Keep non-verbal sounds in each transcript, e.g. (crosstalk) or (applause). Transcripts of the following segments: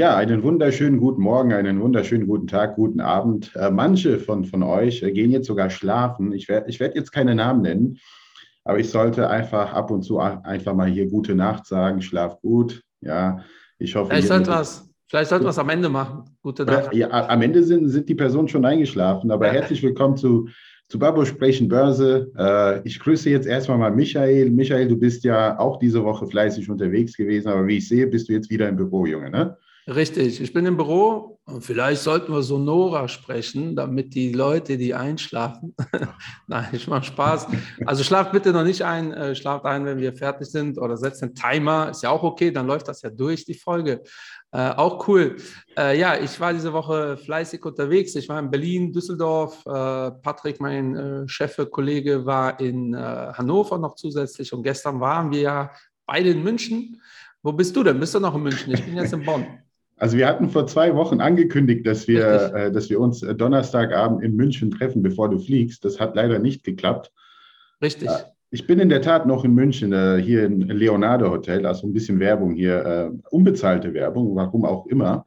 Ja, einen wunderschönen guten Morgen, einen wunderschönen guten Tag, guten Abend. Äh, manche von, von euch äh, gehen jetzt sogar schlafen. Ich werde ich werd jetzt keine Namen nennen, aber ich sollte einfach ab und zu einfach mal hier gute Nacht sagen. Schlaf gut. Ja, ich hoffe. Vielleicht sollte was. Vielleicht sollten wir es am Ende machen. Gute Nacht. Ja, am Ende sind, sind die Personen schon eingeschlafen. Aber ja. herzlich willkommen zu, zu Babo Sprechen Börse. Äh, ich grüße jetzt erstmal mal Michael. Michael, du bist ja auch diese Woche fleißig unterwegs gewesen, aber wie ich sehe, bist du jetzt wieder im Büro, Junge, ne? Richtig, ich bin im Büro und vielleicht sollten wir Sonora sprechen, damit die Leute, die einschlafen, (laughs) nein, ich mache Spaß. Also schlaft bitte noch nicht ein, äh, schlaft ein, wenn wir fertig sind oder setzt einen Timer, ist ja auch okay, dann läuft das ja durch, die Folge. Äh, auch cool. Äh, ja, ich war diese Woche fleißig unterwegs. Ich war in Berlin, Düsseldorf. Äh, Patrick, mein äh, Chef, Kollege, war in äh, Hannover noch zusätzlich. Und gestern waren wir ja beide in München. Wo bist du denn? Bist du noch in München? Ich bin jetzt in Bonn. (laughs) Also wir hatten vor zwei Wochen angekündigt, dass wir, äh, dass wir uns Donnerstagabend in München treffen, bevor du fliegst. Das hat leider nicht geklappt. Richtig. Ich bin in der Tat noch in München, äh, hier im Leonardo Hotel, also ein bisschen Werbung hier, äh, unbezahlte Werbung, warum auch immer.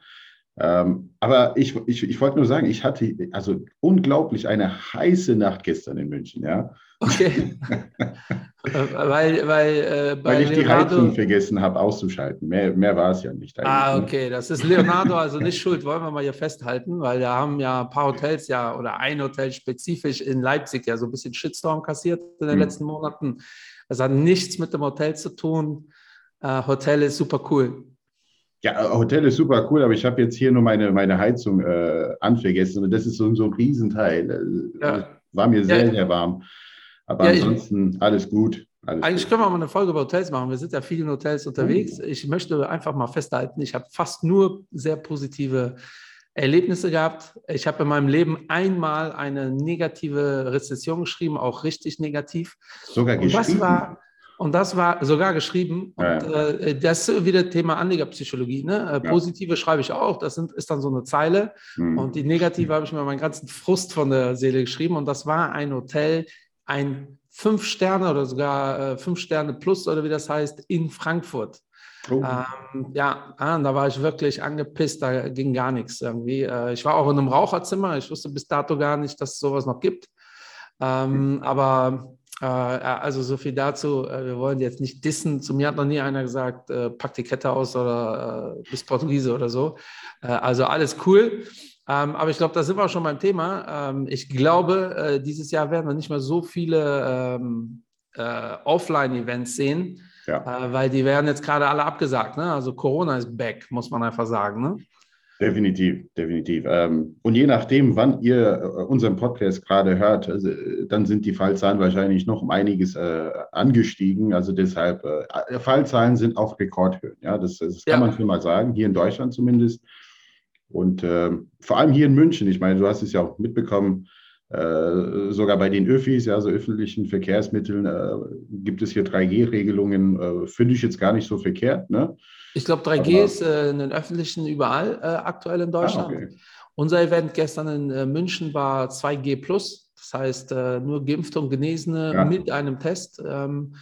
Ähm, aber ich, ich, ich wollte nur sagen, ich hatte also unglaublich eine heiße Nacht gestern in München, ja. Okay. (laughs) weil, weil, äh, weil ich Leonardo... die Heizung vergessen habe auszuschalten. Mehr, mehr war es ja nicht. Ah, ne? okay. Das ist Leonardo also nicht schuld, wollen wir mal hier festhalten, weil da haben ja ein paar Hotels ja oder ein Hotel spezifisch in Leipzig ja so ein bisschen Shitstorm kassiert in den hm. letzten Monaten. Das hat nichts mit dem Hotel zu tun. Äh, Hotel ist super cool. Ja, Hotel ist super cool, aber ich habe jetzt hier nur meine, meine Heizung äh, anvergessen und das ist so, so ein Riesenteil. Äh, ja. War mir sehr, ja. sehr warm. Aber ja, ansonsten ich, alles gut. Alles eigentlich gut. können wir mal eine Folge über Hotels machen. Wir sind ja viel in Hotels unterwegs. Mhm. Ich möchte einfach mal festhalten, ich habe fast nur sehr positive Erlebnisse gehabt. Ich habe in meinem Leben einmal eine negative Rezession geschrieben, auch richtig negativ. Sogar geschrieben? Und das war, und das war sogar geschrieben. Und ja. äh, das ist wieder Thema Anlegerpsychologie. Ne? Äh, positive ja. schreibe ich auch. Das sind, ist dann so eine Zeile. Mhm. Und die negative habe ich mir meinen ganzen Frust von der Seele geschrieben. Und das war ein Hotel, ein Fünf Sterne oder sogar äh, Fünf Sterne Plus oder wie das heißt, in Frankfurt. Oh. Ähm, ja, ah, da war ich wirklich angepisst, da ging gar nichts irgendwie. Äh, ich war auch in einem Raucherzimmer, ich wusste bis dato gar nicht, dass es sowas noch gibt. Ähm, aber äh, also so viel dazu. Äh, wir wollen jetzt nicht dissen. Zu mir hat noch nie einer gesagt, äh, pack die Kette aus oder äh, bist Portugiese oder so. Äh, also alles cool. Ähm, aber ich glaube, da sind wir auch schon beim Thema. Ähm, ich glaube, äh, dieses Jahr werden wir nicht mehr so viele ähm, Offline-Events sehen, ja. weil die werden jetzt gerade alle abgesagt. Ne? Also Corona ist back, muss man einfach sagen. Ne? Definitiv, definitiv. Ähm, und je nachdem, wann ihr äh, unseren Podcast gerade hört, also, dann sind die Fallzahlen wahrscheinlich noch um einiges äh, angestiegen. Also deshalb, äh, Fallzahlen sind auf Rekordhöhen. Ja, das, das kann ja. man schon mal sagen, hier in Deutschland zumindest. Und äh, vor allem hier in München, ich meine, du hast es ja auch mitbekommen, äh, sogar bei den Öffis, ja, so öffentlichen Verkehrsmitteln, äh, gibt es hier 3G-Regelungen. Finde ich jetzt gar nicht so verkehrt. Ne? Ich glaube, 3G Aber, ist äh, in den öffentlichen überall äh, aktuell in Deutschland. Ah, okay. Unser Event gestern in äh, München war 2G plus, das heißt äh, nur Geimpfte und Genesene ja. mit einem Test. Ähm,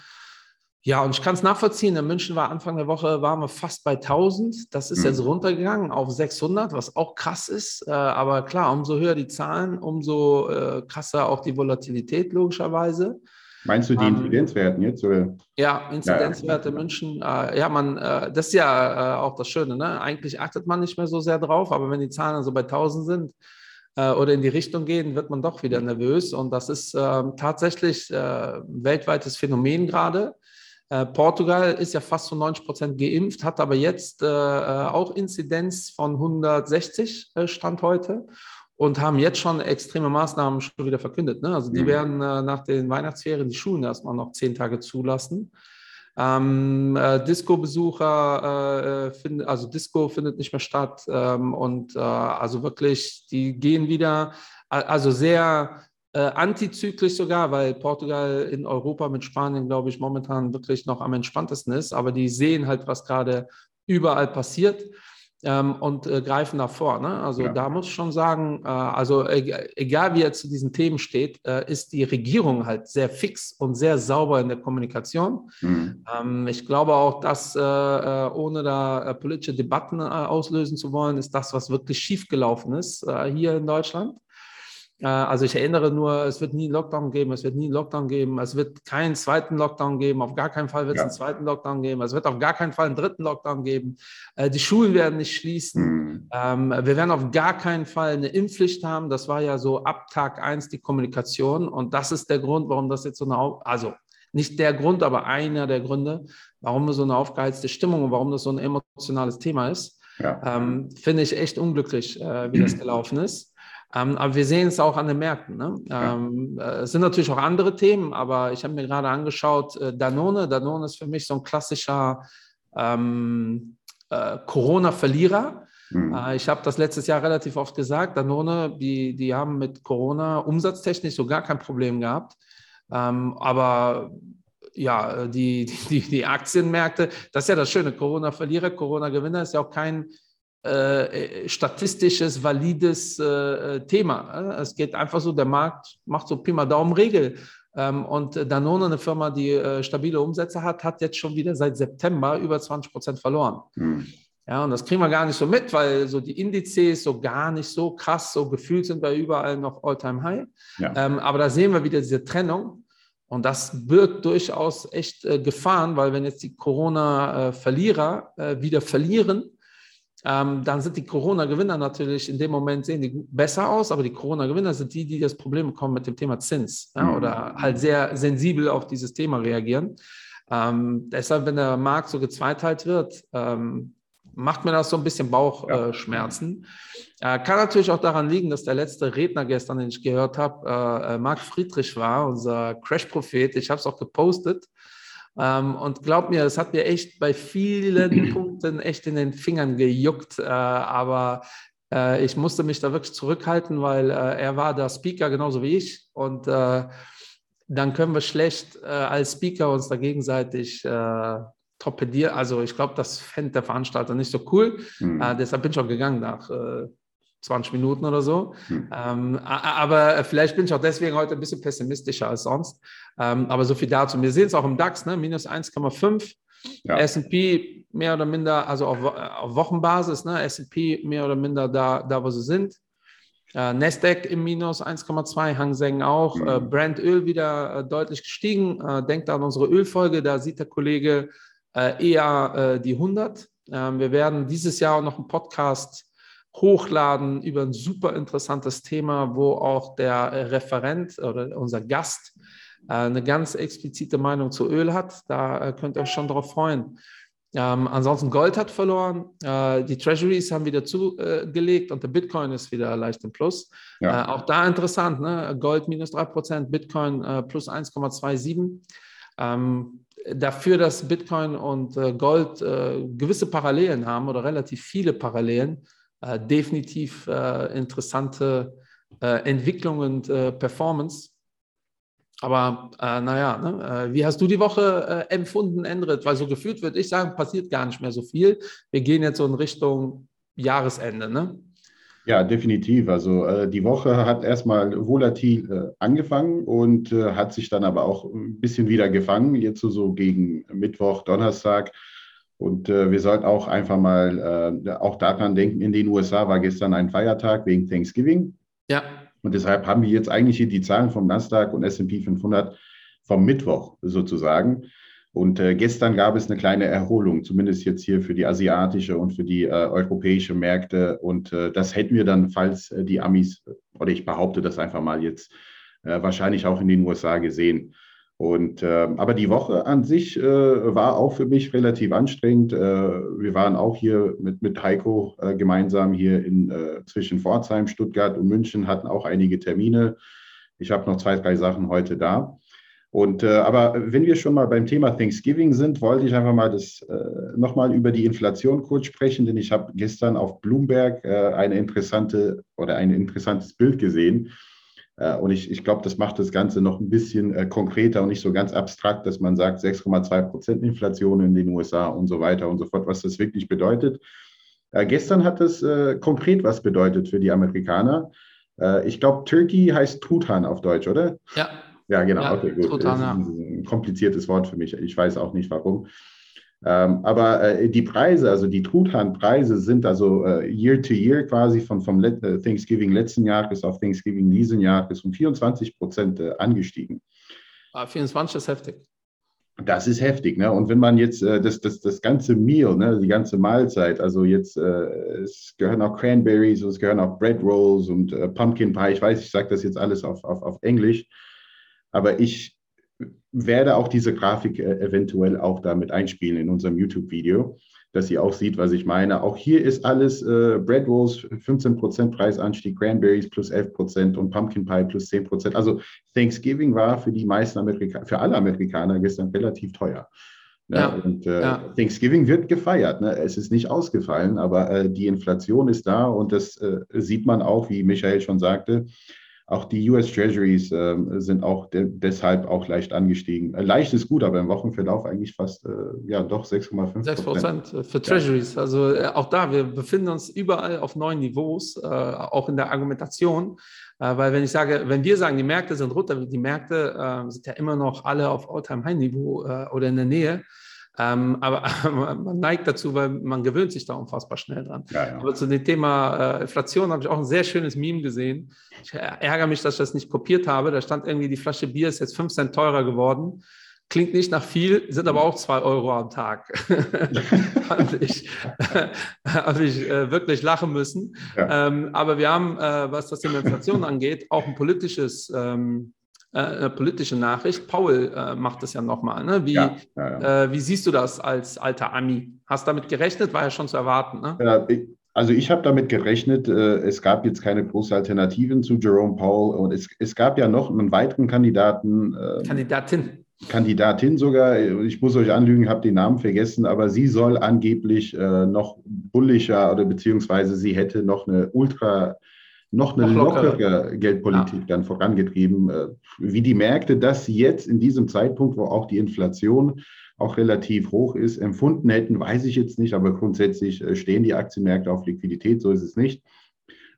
ja, und ich kann es nachvollziehen. In München war Anfang der Woche waren wir fast bei 1000. Das ist mhm. jetzt runtergegangen auf 600, was auch krass ist. Äh, aber klar, umso höher die Zahlen, umso äh, krasser auch die Volatilität logischerweise. Meinst du die ähm, Inzidenzwerten jetzt? Oder? Ja, Inzidenzwerte ja, München. Äh, ja, man, äh, das ist ja äh, auch das Schöne. Ne? Eigentlich achtet man nicht mehr so sehr drauf, aber wenn die Zahlen so bei 1000 sind äh, oder in die Richtung gehen, wird man doch wieder nervös. Und das ist ähm, tatsächlich äh, ein weltweites Phänomen gerade. Äh, Portugal ist ja fast zu 90 Prozent geimpft, hat aber jetzt auch Inzidenz von 160 Stand heute und haben jetzt schon extreme Maßnahmen schon wieder verkündet. Ne? Also die mhm. werden äh, nach den Weihnachtsferien die Schulen erstmal noch zehn Tage zulassen. Ähm, äh, Disco-Besucher, äh, find, also Disco findet nicht mehr statt ähm, und äh, also wirklich, die gehen wieder, also sehr äh, antizyklisch sogar, weil Portugal in Europa mit Spanien, glaube ich, momentan wirklich noch am entspanntesten ist, aber die sehen halt, was gerade überall passiert. ähm, und äh, greifen davor. Ne? Also ja. da muss ich schon sagen, äh, also e egal wie er zu diesen Themen steht, äh, ist die Regierung halt sehr fix und sehr sauber in der Kommunikation. Mhm. Ähm, ich glaube auch, dass äh, äh, ohne da äh, politische Debatten auslösen zu wollen, ist das, was wirklich schiefgelaufen ist hier in Deutschland. Äh, also ich erinnere nur, es wird nie einen Lockdown geben, es wird nie einen Lockdown geben, es wird keinen zweiten Lockdown geben, auf gar keinen Fall wird es ja. einen zweiten Lockdown geben, es wird auf gar keinen Fall einen dritten Lockdown geben, äh, die Schulen werden nicht schließen, mhm. Ähm, wir werden auf gar keinen Fall eine Impfpflicht haben, das war ja so ab Tag 1 die Kommunikation und das ist der Grund, warum das jetzt so eine, also nicht der Grund, aber einer der Gründe, warum so eine aufgeheizte Stimmung und warum das so ein emotionales Thema ist. Ja. Ähm, Finde ich echt unglücklich, äh, wie das (clears throat) gelaufen ist. Ähm, aber wir sehen es auch an den Märkten. Ne? Ähm, äh, es sind natürlich auch andere Themen, aber ich habe mir gerade angeschaut, äh, Danone. Danone ist für mich so ein klassischer ähm, äh, Corona-Verlierer. Mhm. Äh, ich habe das letztes Jahr relativ oft gesagt. Danone, die, die haben mit Corona umsatztechnisch so gar kein Problem gehabt. Ähm, aber ja, die, die, die Aktienmärkte, das ist ja das Schöne. Corona-Verlierer, Corona-Gewinner ist ja auch kein äh, statistisches, valides äh, Thema. Es geht einfach so, der Markt macht so Pi mal Daumen Regel. Ähm, und Danone, eine Firma, die äh, stabile Umsätze hat, hat jetzt schon wieder seit September über 20 Prozent verloren. Hm. Ja, und das kriegen wir gar nicht so mit, weil so die Indizes so gar nicht so krass, so gefühlt sind wir überall noch All-Time-High. Ja. Ähm, aber da sehen wir wieder diese Trennung. Und das birgt durchaus echt äh, Gefahren, weil wenn jetzt die Corona-Verlierer äh, wieder verlieren, ähm, dann sind die Corona-Gewinner natürlich in dem Moment sehen die besser aus, aber die Corona-Gewinner sind die, die das Problem bekommen mit dem Thema Zins ja, mhm. oder halt sehr sensibel auf dieses Thema reagieren. Ähm, deshalb, wenn der Markt so gezweiteilt wird, ähm, macht mir das so ein bisschen Bauchschmerzen. Ja. Äh, kann natürlich auch daran liegen, dass der letzte Redner gestern, den ich gehört habe, äh, äh Marc Friedrich war, unser Crash-Prophet. Ich habe es auch gepostet. Ähm, und glaub mir, es hat mir echt bei vielen (clears throat) Punkten echt in den Fingern gejuckt. Äh, aber äh, ich musste mich da wirklich zurückhalten, weil äh, er war der Speaker genauso wie ich. Und dann können wir schlecht als Speaker uns da gegenseitig torpedieren. Also ich glaube, das fände der Veranstalter nicht so cool. Mhm. deshalb bin ich auch gegangen nach 20 Minuten oder so. Hm. Ähm, aber vielleicht bin ich auch deswegen heute ein bisschen pessimistischer als sonst. Ähm, aber so viel dazu. Wir sehen es auch im DAX, ne? minus 1,5. Ja. SP mehr oder minder, also auf, auf Wochenbasis, ne? SP mehr oder minder da, da wo sie sind. Äh, Nasdaq im Minus 1,2, Hang Seng auch. Mhm. Äh, Brand Öl wieder äh, deutlich gestiegen. Äh, denkt an unsere Ölfolge, da sieht der Kollege äh, eher äh, die 100. Ähm, wir werden dieses Jahr auch noch einen Podcast hochladen über ein super interessantes Thema, wo auch der Referent oder unser Gast äh, eine ganz explizite Meinung zu Öl hat. Da äh, könnt ihr euch schon darauf freuen. Ähm, ansonsten Gold hat verloren, äh, die Treasuries haben wieder zugelegt und der Bitcoin ist wieder leicht im Plus. Ja. Äh, auch da interessant, ne? Gold minus 3%, Bitcoin äh, plus 1,27. Ähm, dafür, dass Bitcoin und Gold gewisse Parallelen haben oder relativ viele Parallelen, äh, definitiv äh, interessante äh, Entwicklung und Performance. Aber äh, naja, ne? wie hast du die Woche äh, empfunden, Endrit? Weil so gefühlt würde ich sagen, passiert gar nicht mehr so viel. Wir gehen jetzt so in Richtung Jahresende, ne? Ja, definitiv. Also äh, die Woche hat erstmal volatil angefangen und hat sich dann aber auch ein bisschen wieder gefangen. Jetzt so, so gegen Mittwoch, Donnerstag und äh, wir sollten auch einfach mal äh, auch daran denken, in den USA war gestern ein Feiertag wegen Thanksgiving. Ja. Und deshalb haben wir jetzt eigentlich hier die Zahlen vom Nasdaq und S&P 500 vom Mittwoch sozusagen. Und äh, gestern gab es eine kleine Erholung, zumindest jetzt hier für die asiatische und für die äh, europäische Märkte. Und äh, das hätten wir dann, falls äh, die Amis, oder ich behaupte das einfach mal jetzt, wahrscheinlich auch in den USA gesehen. Und, äh, aber die Woche an sich äh, war auch für mich relativ anstrengend. Äh, wir waren auch hier mit, mit Heiko äh, gemeinsam hier in, äh, zwischen Pforzheim, Stuttgart und München, hatten auch einige Termine. Ich habe noch zwei, drei Sachen heute da. Und äh, aber wenn wir schon mal beim Thema Thanksgiving sind, wollte ich einfach mal das äh, nochmal über die Inflation kurz sprechen, denn ich habe gestern auf Bloomberg eine interessante oder ein interessantes Bild gesehen. Äh, und ich, ich glaube, das macht das Ganze noch ein bisschen äh, konkreter und nicht so ganz abstrakt, dass man sagt 6,2 Prozent Inflation in den USA und so weiter und so fort, was das wirklich bedeutet. Äh, gestern hat es äh, konkret was bedeutet für die Amerikaner. Äh, ich glaube, Turkey heißt Truthahn auf Deutsch, oder? Ja. Ja, genau. Ja, okay, gut. Truthahn, ja. ein kompliziertes Wort für mich. Ich weiß auch nicht warum. Ähm, aber äh, die Preise, also die Truthahnpreise sind also äh, year to year quasi von, vom Let äh, Thanksgiving letzten Jahres auf Thanksgiving diesen Jahres um 24 Prozent äh, angestiegen. Ah, 24 ist heftig. Das ist heftig, ne? Und wenn man jetzt äh, das, das, das ganze Meal, ne, die ganze Mahlzeit, also jetzt, äh, es gehören auch Cranberries, es gehören auch Bread Rolls und Pumpkin Pie, ich weiß, ich sage das jetzt alles auf, auf, auf Englisch, aber ich werde auch diese Grafik äh, eventuell auch damit einspielen in unserem YouTube-Video, dass ihr auch sieht, was ich meine. Auch hier ist alles äh, Bread Rolls 15% Preisanstieg, Cranberries plus 11% und Pumpkin Pie plus 10%. Also Thanksgiving war für die meisten Amerikaner, für alle Amerikaner gestern relativ teuer. Ne? Ja, und äh, ja. Thanksgiving wird gefeiert. Ne? Es ist nicht ausgefallen, aber äh, die Inflation ist da und das äh, sieht man auch, wie Michael schon sagte. Auch die US Treasuries äh, sind auch de deshalb auch leicht angestiegen. Äh, leicht ist gut, aber im Wochenverlauf eigentlich fast, äh, ja, doch 6,5 6 Prozent für Treasuries. Ja. Also äh, auch da, wir befinden uns überall auf neuen Niveaus, äh, auch in der Argumentation. Äh, weil wenn ich sage, wenn wir sagen, die Märkte sind runter, die Märkte sind ja immer noch alle auf All-Time-High-Niveau oder in der Nähe. Ähm, aber (laughs) man neigt dazu, weil man gewöhnt sich da unfassbar schnell dran. Ja, ja. Aber zu dem Thema äh, Inflation habe ich auch ein sehr schönes Meme gesehen. Ich ärgere mich, dass ich das nicht kopiert habe. Da stand irgendwie, die Flasche Bier ist jetzt 5 Cent teurer geworden. Klingt nicht nach viel, sind aber auch 2 Euro am Tag. (laughs) habe ich, (laughs) hab ich äh, wirklich lachen müssen. Ja. Ähm, aber wir haben, äh, was das Thema Inflation angeht, auch ein politisches ähm, äh, eine politische Nachricht. Paul äh, macht das ja nochmal. Ne? Wie, ja, ja, ja. Äh, wie siehst du das als alter Ami? Hast du damit gerechnet? War ja schon zu erwarten. Ne? Ich, also ich habe damit gerechnet, äh, es gab jetzt keine große Alternativen zu Jerome Powell und es, es gab ja noch einen weiteren Kandidaten. Ähm, Kandidatin. Kandidatin sogar, ich muss euch anlügen, habe den Namen vergessen, aber sie soll angeblich äh, noch bullischer oder beziehungsweise sie hätte noch eine ultra noch eine lockere, lockere Geldpolitik ja. dann vorangetrieben, äh, wie die Märkte das jetzt in diesem Zeitpunkt, wo auch die Inflation auch relativ hoch ist, empfunden hätten, weiß ich jetzt nicht, aber grundsätzlich äh, stehen die Aktienmärkte auf Liquidität, so ist es nicht.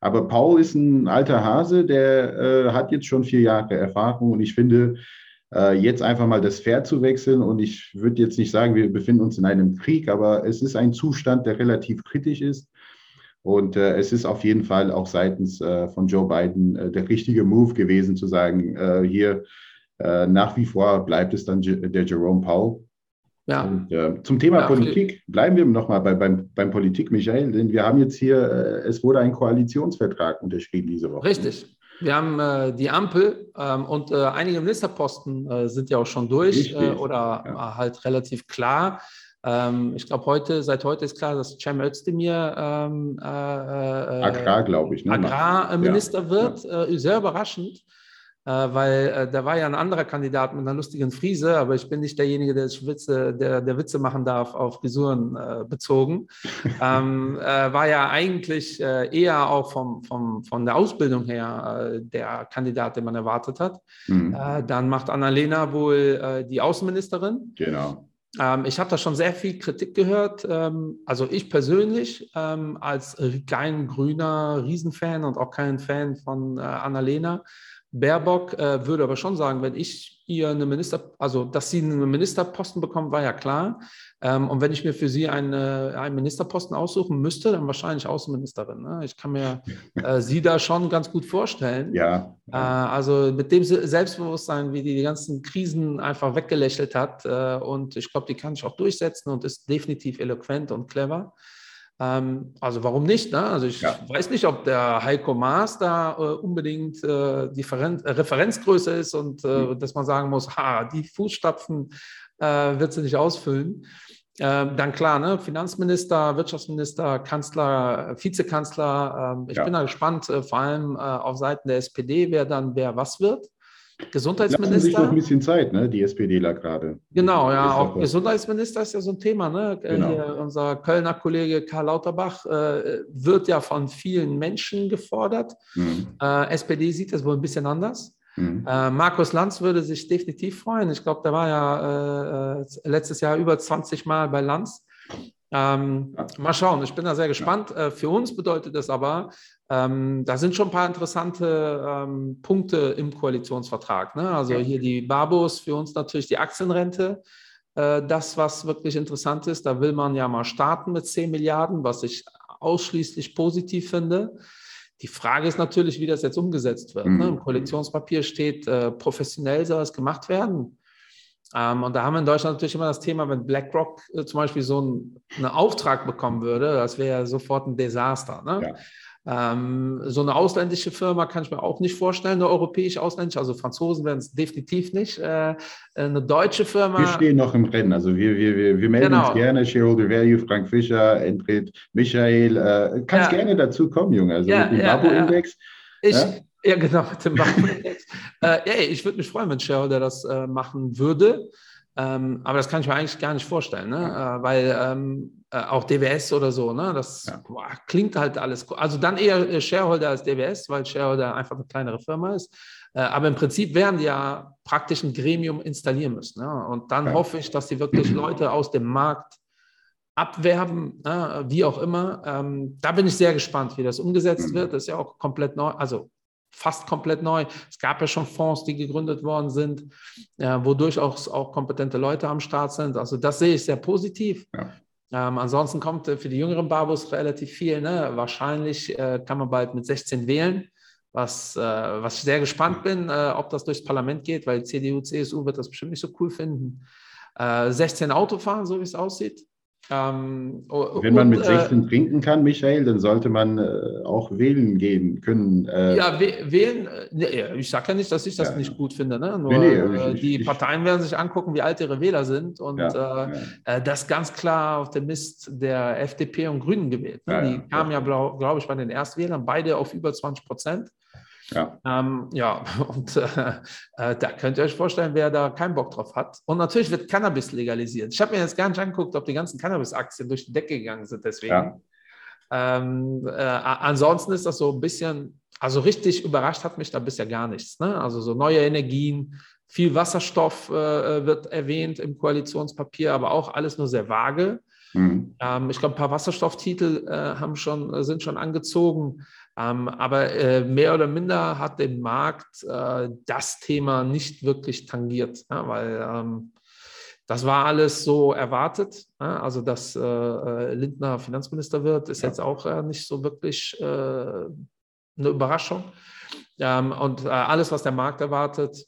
Aber Paul ist ein alter Hase, der äh, hat jetzt schon vier Jahre Erfahrung. Und ich finde, äh, jetzt einfach mal das Pferd zu wechseln. Und ich würde jetzt nicht sagen, wir befinden uns in einem Krieg, aber es ist ein Zustand, der relativ kritisch ist. Und äh, es ist auf jeden Fall auch seitens äh, von Joe Biden äh, der richtige Move gewesen, zu sagen, äh, hier äh, nach wie vor bleibt es dann der Jerome Powell. Ja. Und, äh, zum Thema ja, Politik bleiben wir nochmal bei, beim, beim Politik, Michael, denn wir haben jetzt hier, es wurde ein Koalitionsvertrag unterschrieben diese Woche. Richtig. Wir haben die Ampel ähm, und einige Ministerposten sind ja auch schon durch oder ja. halt relativ klar. Ähm, ich glaube, heute, seit heute ist klar, dass Cem Özdemir ähm, äh, äh, Agrar, glaube ich, ne? Agrarminister ja. wird. Ja. Äh, sehr überraschend, äh, weil äh, da war ja ein anderer Kandidat mit einer lustigen Friese, aber ich bin nicht derjenige, der Witze, der, der Witze machen darf auf Frisuren äh, bezogen. (laughs) ähm, war ja eigentlich eher auch vom, vom, von der Ausbildung her der Kandidat, den man erwartet hat. Mhm. dann macht Annalena wohl die Außenministerin. Genau. Ähm, ich habe da schon sehr viel Kritik gehört. Ähm, also ich persönlich ähm, als kein grüner Riesenfan und auch kein Fan von äh, Annalena Baerbock äh, würde aber schon sagen, wenn ich ihr eine Minister, also dass sie einen Ministerposten bekommt, war ja klar. Ähm, und wenn ich mir für sie eine, einen Ministerposten aussuchen müsste, dann wahrscheinlich Außenministerin. Ne? Ich kann mir (laughs) äh, sie da schon ganz gut vorstellen. Ja. Äh, also mit dem Selbstbewusstsein, wie die die ganzen Krisen einfach weggelächelt hat. Äh, und ich glaube, die kann sich auch durchsetzen und ist definitiv eloquent und clever. Ähm, also warum nicht? Ne? Also ich ja. weiß nicht, ob der Heiko Maas da äh, unbedingt äh, die Feren äh, Referenzgröße ist und mhm. dass man sagen muss, ha, die Fußstapfen äh, wird sie nicht ausfüllen. Ähm, dann klar, ne? Finanzminister, Wirtschaftsminister, Kanzler, Vizekanzler. Ähm, ich ja. bin da gespannt, äh, vor allem äh, auf Seiten der SPD, wer dann wer was wird. Gesundheitsminister. Lassen sich noch ein bisschen Zeit, ne? die SPDler gerade. Genau, ja, auch Gesundheitsminister ist ja so ein Thema. Ne? Äh, genau. Hier, unser Kölner Kollege Karl Lauterbach äh, wird ja von vielen Menschen gefordert. Mhm. Äh, SPD sieht das wohl ein bisschen anders. Mhm. Äh, Markus Lanz würde sich definitiv freuen. Ich glaube, der war ja äh, äh, letztes Jahr über 20 Mal bei Lanz. Ähm, ja. Mal schauen, ich bin da sehr gespannt. Ja. Äh, für uns bedeutet das aber, ähm, da sind schon ein paar interessante ähm, Punkte im Koalitionsvertrag. Ne? Also hier die Babos, für uns natürlich die Aktienrente. Äh, das, was wirklich interessant ist, da will man ja mal starten mit 10 Milliarden, was ich ausschließlich positiv finde. Die Frage ist natürlich, wie das jetzt umgesetzt wird. Mhm. Ne? Im Koalitionspapier steht, äh, professionell soll es gemacht werden. Ähm, und da haben wir in Deutschland natürlich immer das Thema, wenn BlackRock äh, zum Beispiel so ein, einen Auftrag bekommen würde, das wäre ja sofort ein Desaster. Ne? Ja. Ähm, so eine ausländische Firma kann ich mir auch nicht vorstellen, eine europäisch-ausländische, also Franzosen werden es definitiv nicht. Äh, eine deutsche Firma. Wir stehen noch im Rennen, also wir, wir, wir, wir melden genau. uns gerne, Shareholder Value, Frank Fischer, Entred, Michael, äh, kannst ja. gerne dazu kommen, Junge, also ja, mit dem ja, Babo-Index. Ich, ja, genau, mit dem Babo-Index. äh, ich würde mich freuen, wenn Shareholder das äh, machen würde. Ähm, aber das kann ich mir eigentlich gar nicht vorstellen, ne? Ja. Äh, weil ähm, äh, auch DWS oder so, ne? das ja. boah, klingt halt alles. Also dann eher äh, Shareholder als DWS, weil Shareholder einfach eine kleinere Firma ist. Äh, aber im Prinzip werden die ja praktisch ein Gremium installieren müssen. Ne? Und dann ja. hoffe ich, dass die wirklich Leute aus dem Markt abwerben, ne? wie auch immer. Ähm, da bin ich sehr gespannt, wie das umgesetzt mhm. wird. Das ist ja auch komplett neu. Also fast komplett neu. Es gab ja schon Fonds, die gegründet worden sind, äh, wo durchaus auch kompetente Leute am Start sind. Also das sehe ich sehr positiv. Ja. Ähm, ansonsten kommt äh, für die jüngeren Babos relativ viel. Ne? Wahrscheinlich äh, kann man bald mit 16 wählen, was, äh, was ich sehr gespannt bin, äh, ob das durchs Parlament geht, weil CDU, CSU wird das bestimmt nicht so cool finden. 16 äh, Autofahren, so wie es aussieht. Ähm, Wenn man und, mit 16 äh, trinken kann, Michael, dann sollte man äh, auch wählen gehen können. Äh, ja, wählen, äh, ich sage ja nicht, dass ich das ja, nicht gut finde. Ne? Nur nee, nee, äh, ich, die ich, Parteien werden sich angucken, wie alt ihre Wähler sind. Und ja, äh, ja. das ganz klar auf dem Mist der FDP und Grünen gewählt. Ne? die kamen ja, glaube glaub ich, bei den Erstwählern beide auf über 20 Prozent. Ja. Ähm, ja, (laughs) und äh, äh, da könnt ihr euch vorstellen, wer da keinen Bock drauf hat. Und natürlich wird Cannabis legalisiert. Ich habe mir jetzt gar nicht angeguckt, ob die ganzen Cannabis-Aktien durch die Decke gegangen sind, deswegen. Ja. Ähm, äh, ansonsten ist das so ein bisschen, also richtig überrascht hat mich da bisher gar nichts. Ne? Also so neue Energien, viel Wasserstoff äh, äh wird erwähnt im Koalitionspapier, aber auch alles nur sehr vage. Mhm. Ähm, ich glaube, ein paar Wasserstofftitel äh, haben schon, sind schon angezogen. Ähm, aber äh, mehr oder minder hat den Markt äh, das Thema nicht wirklich tangiert, ja, weil ähm, das war alles so erwartet. Ja, also, dass äh, äh Lindner Finanzminister wird, ist ja. jetzt auch äh, nicht so wirklich äh, eine Überraschung. Ähm, und alles, was der Markt erwartet,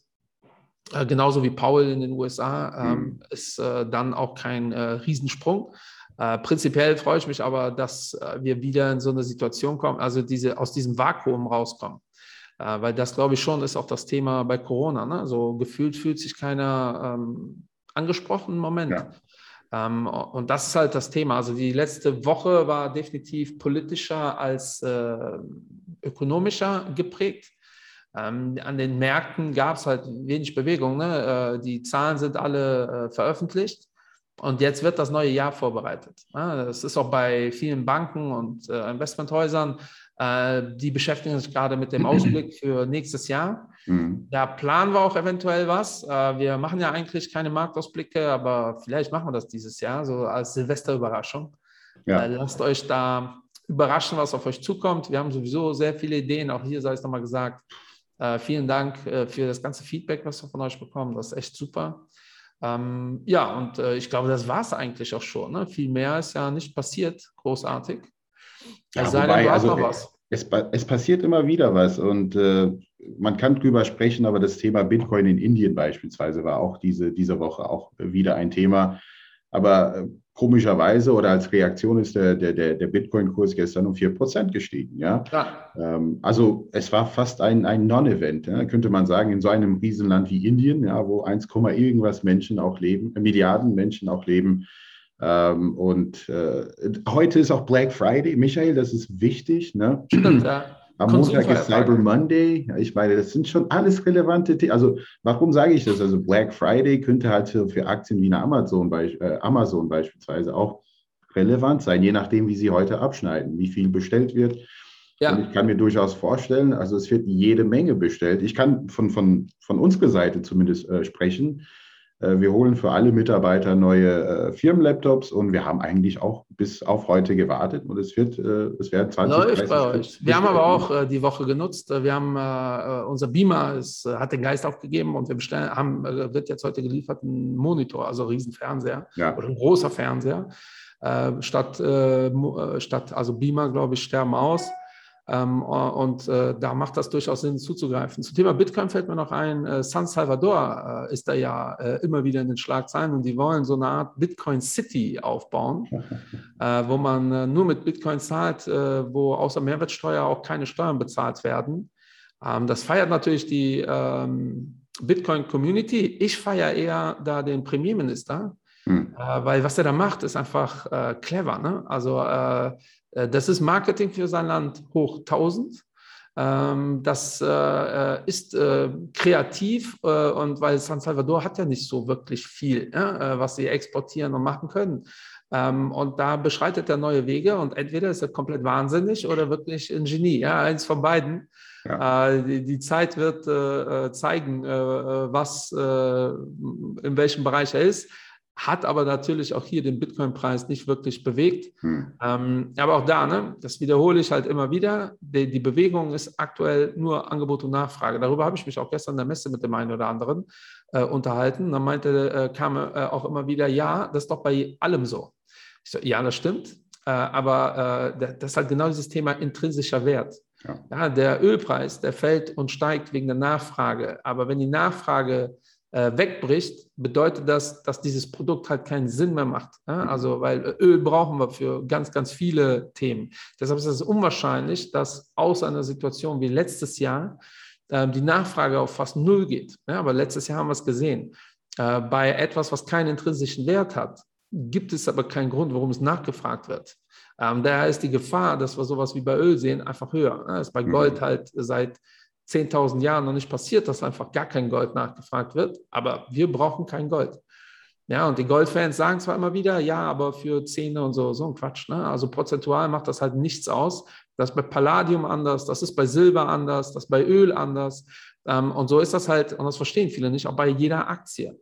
genauso wie Paul in den USA, ähm, mhm. ist dann auch kein Riesensprung. Äh, prinzipiell freue ich mich aber, dass äh, wir wieder in so eine Situation kommen, also diese, aus diesem Vakuum rauskommen. Äh, weil das, glaube ich, schon ist auch das Thema bei Corona. Ne? So gefühlt fühlt sich keiner ähm, angesprochen im Moment. Ja. Ähm, und das ist halt das Thema. Also die letzte Woche war definitiv politischer als äh, ökonomischer geprägt. Ähm, an den Märkten gab es halt wenig Bewegung. Ne? Äh, die Zahlen sind alle äh, veröffentlicht. Und jetzt wird das neue Jahr vorbereitet. Das ist auch bei vielen Banken und äh, Investmenthäusern. Äh, die beschäftigen sich gerade mit dem (clears throat) Ausblick für nächstes Jahr. Mhm. Da planen wir auch eventuell was. Äh, wir machen ja eigentlich keine Marktausblicke, aber vielleicht machen wir das dieses Jahr, so als Silvesterüberraschung. Ja. Lasst euch da überraschen, was auf euch zukommt. Wir haben sowieso sehr viele Ideen. Auch hier sei es nochmal gesagt. vielen Dank für das ganze Feedback, was wir von euch bekommen. Das ist echt super. Ähm, ja, und äh, ich glaube, das war es eigentlich auch schon. Ne? Viel mehr ist ja nicht passiert, großartig. Ja, es sei denn, also, was. Es, es, passiert immer wieder was und äh, man kann drüber sprechen, aber das Thema Bitcoin in Indien beispielsweise war auch diese, diese Woche auch wieder ein Thema. Aber äh, komischerweise oder als Reaktion ist der, der, der Bitcoin-Kurs gestern um 4% gestiegen. Ja? ja. Ähm, also es war fast ein, ein Non-Event, ja? könnte man sagen, in so einem Riesenland wie Indien, ja, wo 1, irgendwas Menschen auch leben, äh, Milliarden Menschen auch leben. Ähm, und äh, heute ist auch Black Friday. Michael, das ist wichtig. Ne? Stimmt, ja. Am Montag ist Cyber Monday. Ich meine, das sind schon alles relevante Themen. Also, warum sage ich das? Also, Black Friday könnte halt für, Aktien wie eine Amazon, äh, Amazon beispielsweise auch relevant sein, je nachdem, wie sie heute abschneiden, wie viel bestellt wird. Ja. Und ich kann mir durchaus vorstellen, also es wird jede Menge bestellt. Ich kann von, von, von unserer Seite zumindest äh, sprechen. Äh, wir holen für alle Mitarbeiter neue äh, Firmenlaptops und wir haben eigentlich auch bis auf heute gewartet und es wird, äh, es werden 20 Läuft 30, bei euch. Wir haben aber auch äh, die Woche genutzt. Wir haben unser Beamer ist, hat den Geist aufgegeben und wir bestellen, haben, wird jetzt heute geliefert ein Monitor, also ein Riesenfernseher ja. oder ein großer Fernseher. statt, statt also Beamer, glaube ich, sterben aus. Ähm, und äh, da macht das durchaus Sinn zuzugreifen. Zum Thema Bitcoin fällt mir noch ein, äh, San Salvador äh, ist da ja äh, immer wieder in den Schlagzeilen und die wollen so eine Art Bitcoin City aufbauen, (laughs) äh, wo man äh, nur mit Bitcoin zahlt, wo außer Mehrwertsteuer auch keine Steuern bezahlt werden. Ähm, das feiert natürlich die ähm, Bitcoin Community. Ich feiere eher da den Premierminister, hm. weil was er da macht, ist einfach clever. Ne? Also äh, das ist Marketing für sein Land hoch 1000. Ähm, das äh, äh, ist kreativ und weil San Salvador hat ja nicht so wirklich viel, was sie exportieren und machen können. Ähm, und da beschreitet er neue Wege und entweder ist er komplett wahnsinnig oder wirklich ein Genie. Ja, eins von beiden. Ja. die, Zeit wird zeigen, was, in welchem Bereich er ist hat aber natürlich auch hier den Bitcoin-Preis nicht wirklich bewegt. Hm. Ähm, aber auch da, ne, das wiederhole ich halt immer wieder, die, die, Bewegung ist aktuell nur Angebot und Nachfrage. Darüber habe ich mich auch gestern in der Messe mit dem einen oder anderen äh, unterhalten. Dann meinte, äh, kam äh, auch immer wieder, ja, das ist doch bei allem so. Ich so, ja, das stimmt, äh, aber äh, das ist halt genau dieses Thema intrinsischer Wert. Ja. ja. der Ölpreis, der fällt und steigt wegen der Nachfrage. Aber wenn die Nachfrage wegbricht, bedeutet das, dass dieses Produkt halt keinen Sinn mehr macht. Mhm. Also, weil Öl brauchen wir für ganz, ganz viele Themen. Deshalb ist es unwahrscheinlich, dass aus einer Situation wie letztes Jahr äh, die Nachfrage auf fast null geht. Aber letztes Jahr haben wir es gesehen. Äh, bei etwas, was keinen intrinsischen Wert hat, gibt es aber keinen Grund, warum es nachgefragt wird. Ähm, daher ist die Gefahr, dass wir sowas wie bei Öl sehen, einfach höher. Das ist bei Gold mhm. halt seit 10.000 Jahren noch nicht passiert, dass einfach gar kein Gold nachgefragt wird. Aber wir brauchen kein Gold. Ja, und die Goldfans sagen zwar immer wieder, ja, aber für Zähne und so, so ein Quatsch. Ne? Also prozentual macht das halt nichts aus. Das ist bei Palladium anders, das ist bei Silber anders, das ist bei Öl anders. Ähm, und so ist das halt, und das verstehen viele nicht, auch bei jeder Aktie.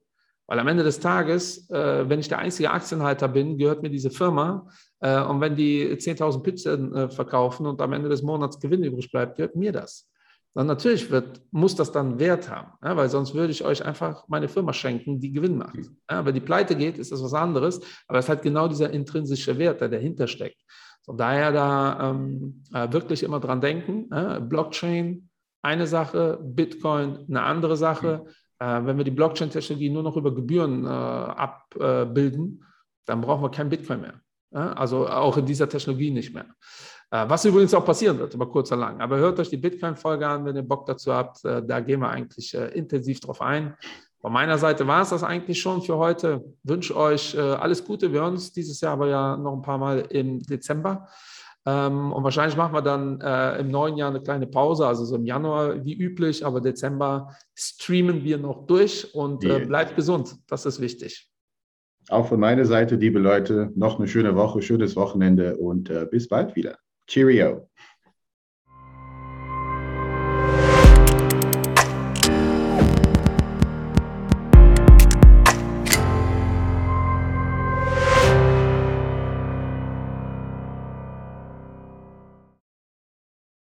Weil am Ende des Tages, äh, wenn ich der einzige Aktienhalter bin, gehört mir diese Firma. Äh, und wenn die 10.000 Pizzen äh, verkaufen und am Ende des Monats Gewinn übrig bleibt, gehört mir das. Dann natürlich wird, muss das dann Wert haben, ja, weil sonst würde ich euch einfach meine Firma schenken, die Gewinn macht. Mhm. Ja, wenn die pleite geht, ist das was anderes, aber es hat genau dieser intrinsische Wert, der dahinter steckt. Von daher da ähm, äh, wirklich immer dran denken. Äh, Blockchain, eine Sache, Bitcoin, eine andere Sache. Mhm. Äh, wenn wir die Blockchain-Technologie nur noch über Gebühren äh, abbilden, dann brauchen wir kein Bitcoin mehr. also auch in dieser Technologie nicht mehr. Äh, was übrigens auch passieren wird, über kurz oder lang. Aber hört euch die Bitcoin-Folge an, wenn ihr Bock dazu habt. Äh, da gehen wir eigentlich äh, intensiv drauf ein. Von meiner Seite war es das eigentlich schon für heute. Ich wünsche euch alles Gute. Wir hören uns dieses Jahr aber ja noch ein paar Mal im Dezember. Ähm, und wahrscheinlich machen wir dann im neuen Jahr eine kleine Pause, also so im Januar wie üblich, aber Dezember streamen wir noch durch und bleibt gesund. Das ist wichtig. Auch von meiner Seite, liebe Leute, noch eine schöne Woche, schönes Wochenende und bis bald wieder. Cheerio.